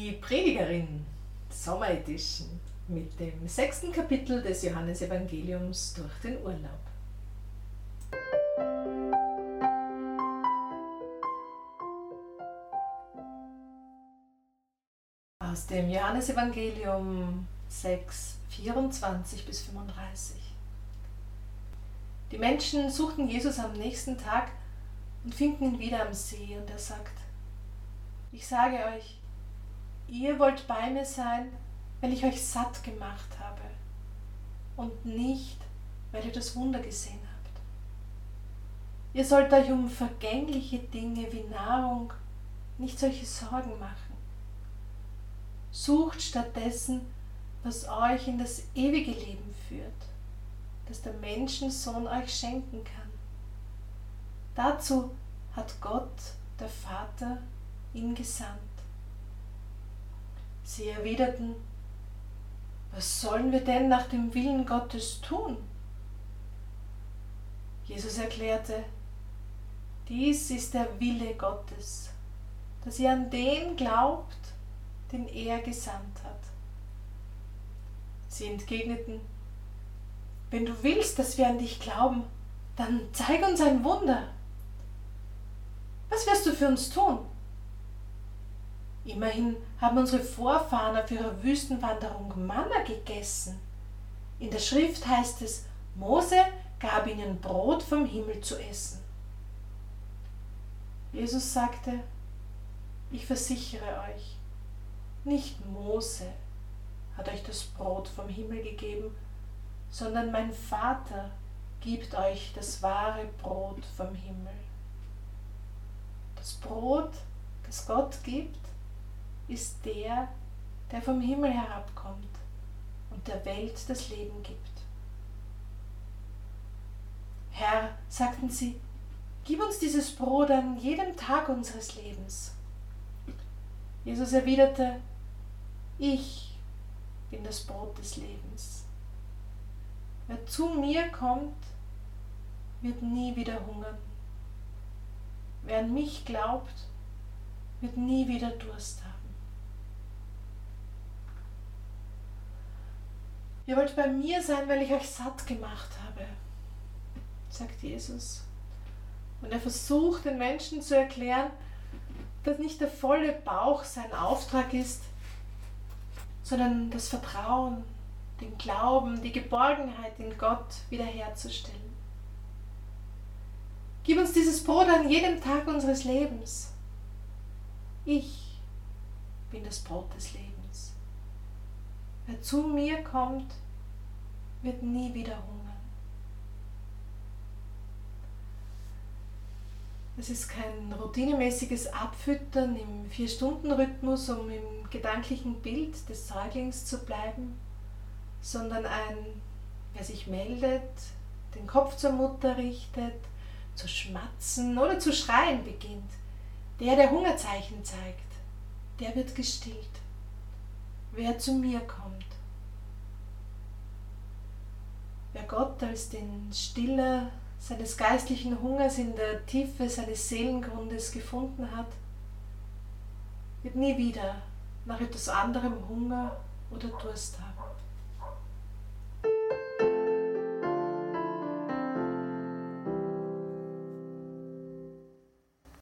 Die Predigerin Sommer Edition mit dem sechsten Kapitel des Johannesevangeliums durch den Urlaub. Aus dem Johannesevangelium 6, 24 bis 35. Die Menschen suchten Jesus am nächsten Tag und finden ihn wieder am See und er sagt, ich sage euch, ihr wollt bei mir sein, weil ich euch satt gemacht habe und nicht, weil ihr das Wunder gesehen habt. Ihr sollt euch um vergängliche Dinge wie Nahrung nicht solche Sorgen machen. Sucht stattdessen, was euch in das ewige Leben führt, das der Menschensohn euch schenken kann. Dazu hat Gott, der Vater, ihn gesandt. Sie erwiderten, was sollen wir denn nach dem Willen Gottes tun? Jesus erklärte, dies ist der Wille Gottes, dass ihr an den glaubt, den er gesandt hat. Sie entgegneten, wenn du willst, dass wir an dich glauben, dann zeig uns ein Wunder. Was wirst du für uns tun? Immerhin haben unsere Vorfahren auf ihrer Wüstenwanderung Manna gegessen. In der Schrift heißt es, Mose gab ihnen Brot vom Himmel zu essen. Jesus sagte, ich versichere euch, nicht Mose hat euch das Brot vom Himmel gegeben, sondern mein Vater gibt euch das wahre Brot vom Himmel. Das Brot, das Gott gibt, ist der, der vom Himmel herabkommt und der Welt das Leben gibt. Herr, sagten sie, gib uns dieses Brot an jedem Tag unseres Lebens. Jesus erwiderte, ich bin das Brot des Lebens. Wer zu mir kommt, wird nie wieder hungern. Wer an mich glaubt, wird nie wieder Durst haben. Ihr wollt bei mir sein, weil ich euch satt gemacht habe, sagt Jesus. Und er versucht den Menschen zu erklären, dass nicht der volle Bauch sein Auftrag ist, sondern das Vertrauen, den Glauben, die Geborgenheit in Gott wiederherzustellen. Gib uns dieses Brot an jedem Tag unseres Lebens. Ich bin das Brot des Lebens. Wer zu mir kommt, wird nie wieder hungern. Es ist kein routinemäßiges Abfüttern im Vier-Stunden-Rhythmus, um im gedanklichen Bild des Säuglings zu bleiben, sondern ein, wer sich meldet, den Kopf zur Mutter richtet, zu schmatzen oder zu schreien beginnt, der, der Hungerzeichen zeigt, der wird gestillt. Wer zu mir kommt, wer Gott als den Stiller seines geistlichen Hungers in der Tiefe seines Seelengrundes gefunden hat, wird nie wieder nach etwas anderem Hunger oder Durst haben.